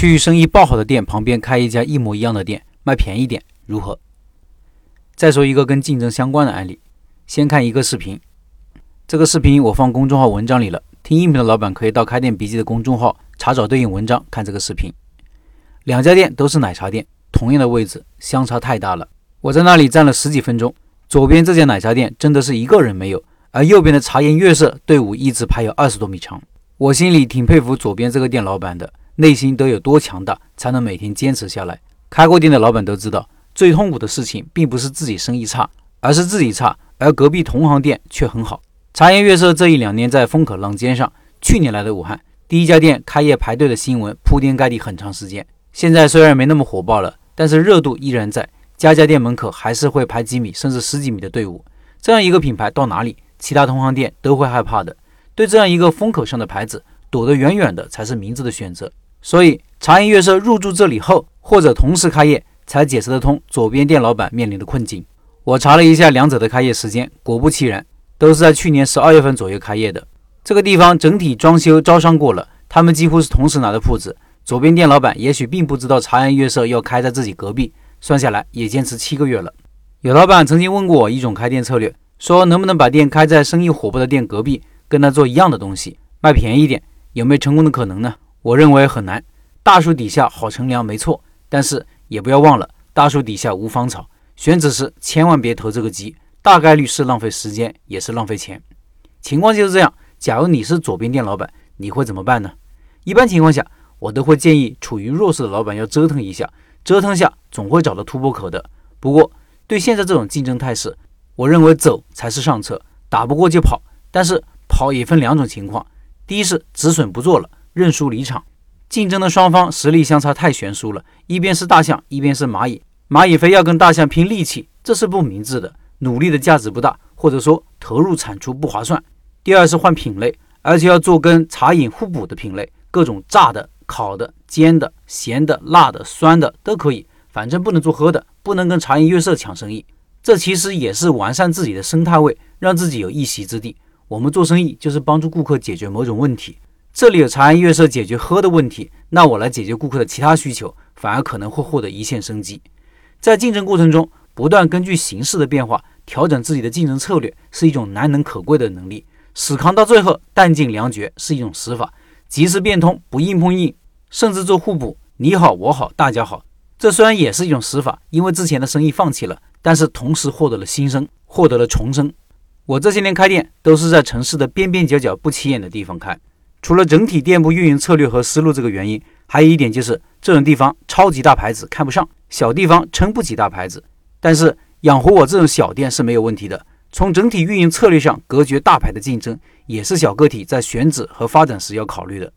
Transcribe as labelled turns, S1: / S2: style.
S1: 去生意爆好的店旁边开一家一模一样的店，卖便宜点，如何？再说一个跟竞争相关的案例，先看一个视频。这个视频我放公众号文章里了，听音频的老板可以到开店笔记的公众号查找对应文章看这个视频。两家店都是奶茶店，同样的位置，相差太大了。我在那里站了十几分钟，左边这家奶茶店真的是一个人没有，而右边的茶颜悦色队伍一直排有二十多米长。我心里挺佩服左边这个店老板的。内心都有多强大，才能每天坚持下来？开过店的老板都知道，最痛苦的事情并不是自己生意差，而是自己差，而隔壁同行店却很好。茶颜悦色这一两年在风口浪尖上，去年来的武汉第一家店开业排队的新闻铺天盖地很长时间。现在虽然没那么火爆了，但是热度依然在，家家店门口还是会排几米甚至十几米的队伍。这样一个品牌到哪里，其他同行店都会害怕的。对这样一个风口上的牌子，躲得远远的才是明智的选择。所以，茶颜悦色入驻这里后，或者同时开业，才解释得通左边店老板面临的困境。我查了一下两者的开业时间，果不其然，都是在去年十二月份左右开业的。这个地方整体装修招商过了，他们几乎是同时拿的铺子。左边店老板也许并不知道茶颜悦色要开在自己隔壁，算下来也坚持七个月了。有老板曾经问过我一种开店策略，说能不能把店开在生意火爆的店隔壁，跟他做一样的东西，卖便宜点，有没有成功的可能呢？我认为很难，大树底下好乘凉，没错。但是也不要忘了，大树底下无芳草。选址时千万别投这个机，大概率是浪费时间，也是浪费钱。情况就是这样。假如你是左边店老板，你会怎么办呢？一般情况下，我都会建议处于弱势的老板要折腾一下，折腾下总会找到突破口的。不过对现在这种竞争态势，我认为走才是上策，打不过就跑。但是跑也分两种情况，第一是止损不做了。认输离场，竞争的双方实力相差太悬殊了，一边是大象，一边是蚂蚁，蚂蚁非要跟大象拼力气，这是不明智的，努力的价值不大，或者说投入产出不划算。第二是换品类，而且要做跟茶饮互补的品类，各种炸的、烤的、煎的、咸的、辣的、酸的都可以，反正不能做喝的，不能跟茶颜悦色抢生意。这其实也是完善自己的生态位，让自己有一席之地。我们做生意就是帮助顾客解决某种问题。这里有茶颜悦色解决喝的问题，那我来解决顾客的其他需求，反而可能会获得一线生机。在竞争过程中，不断根据形势的变化调整自己的竞争策略，是一种难能可贵的能力。死扛到最后，弹尽粮绝是一种死法。及时变通，不硬碰硬，甚至做互补，你好我好大家好。这虽然也是一种死法，因为之前的生意放弃了，但是同时获得了新生，获得了重生。我这些年开店都是在城市的边边角角不起眼的地方开。除了整体店铺运营策略和思路这个原因，还有一点就是这种地方超级大牌子看不上，小地方撑不起大牌子。但是养活我这种小店是没有问题的。从整体运营策略上隔绝大牌的竞争，也是小个体在选址和发展时要考虑的。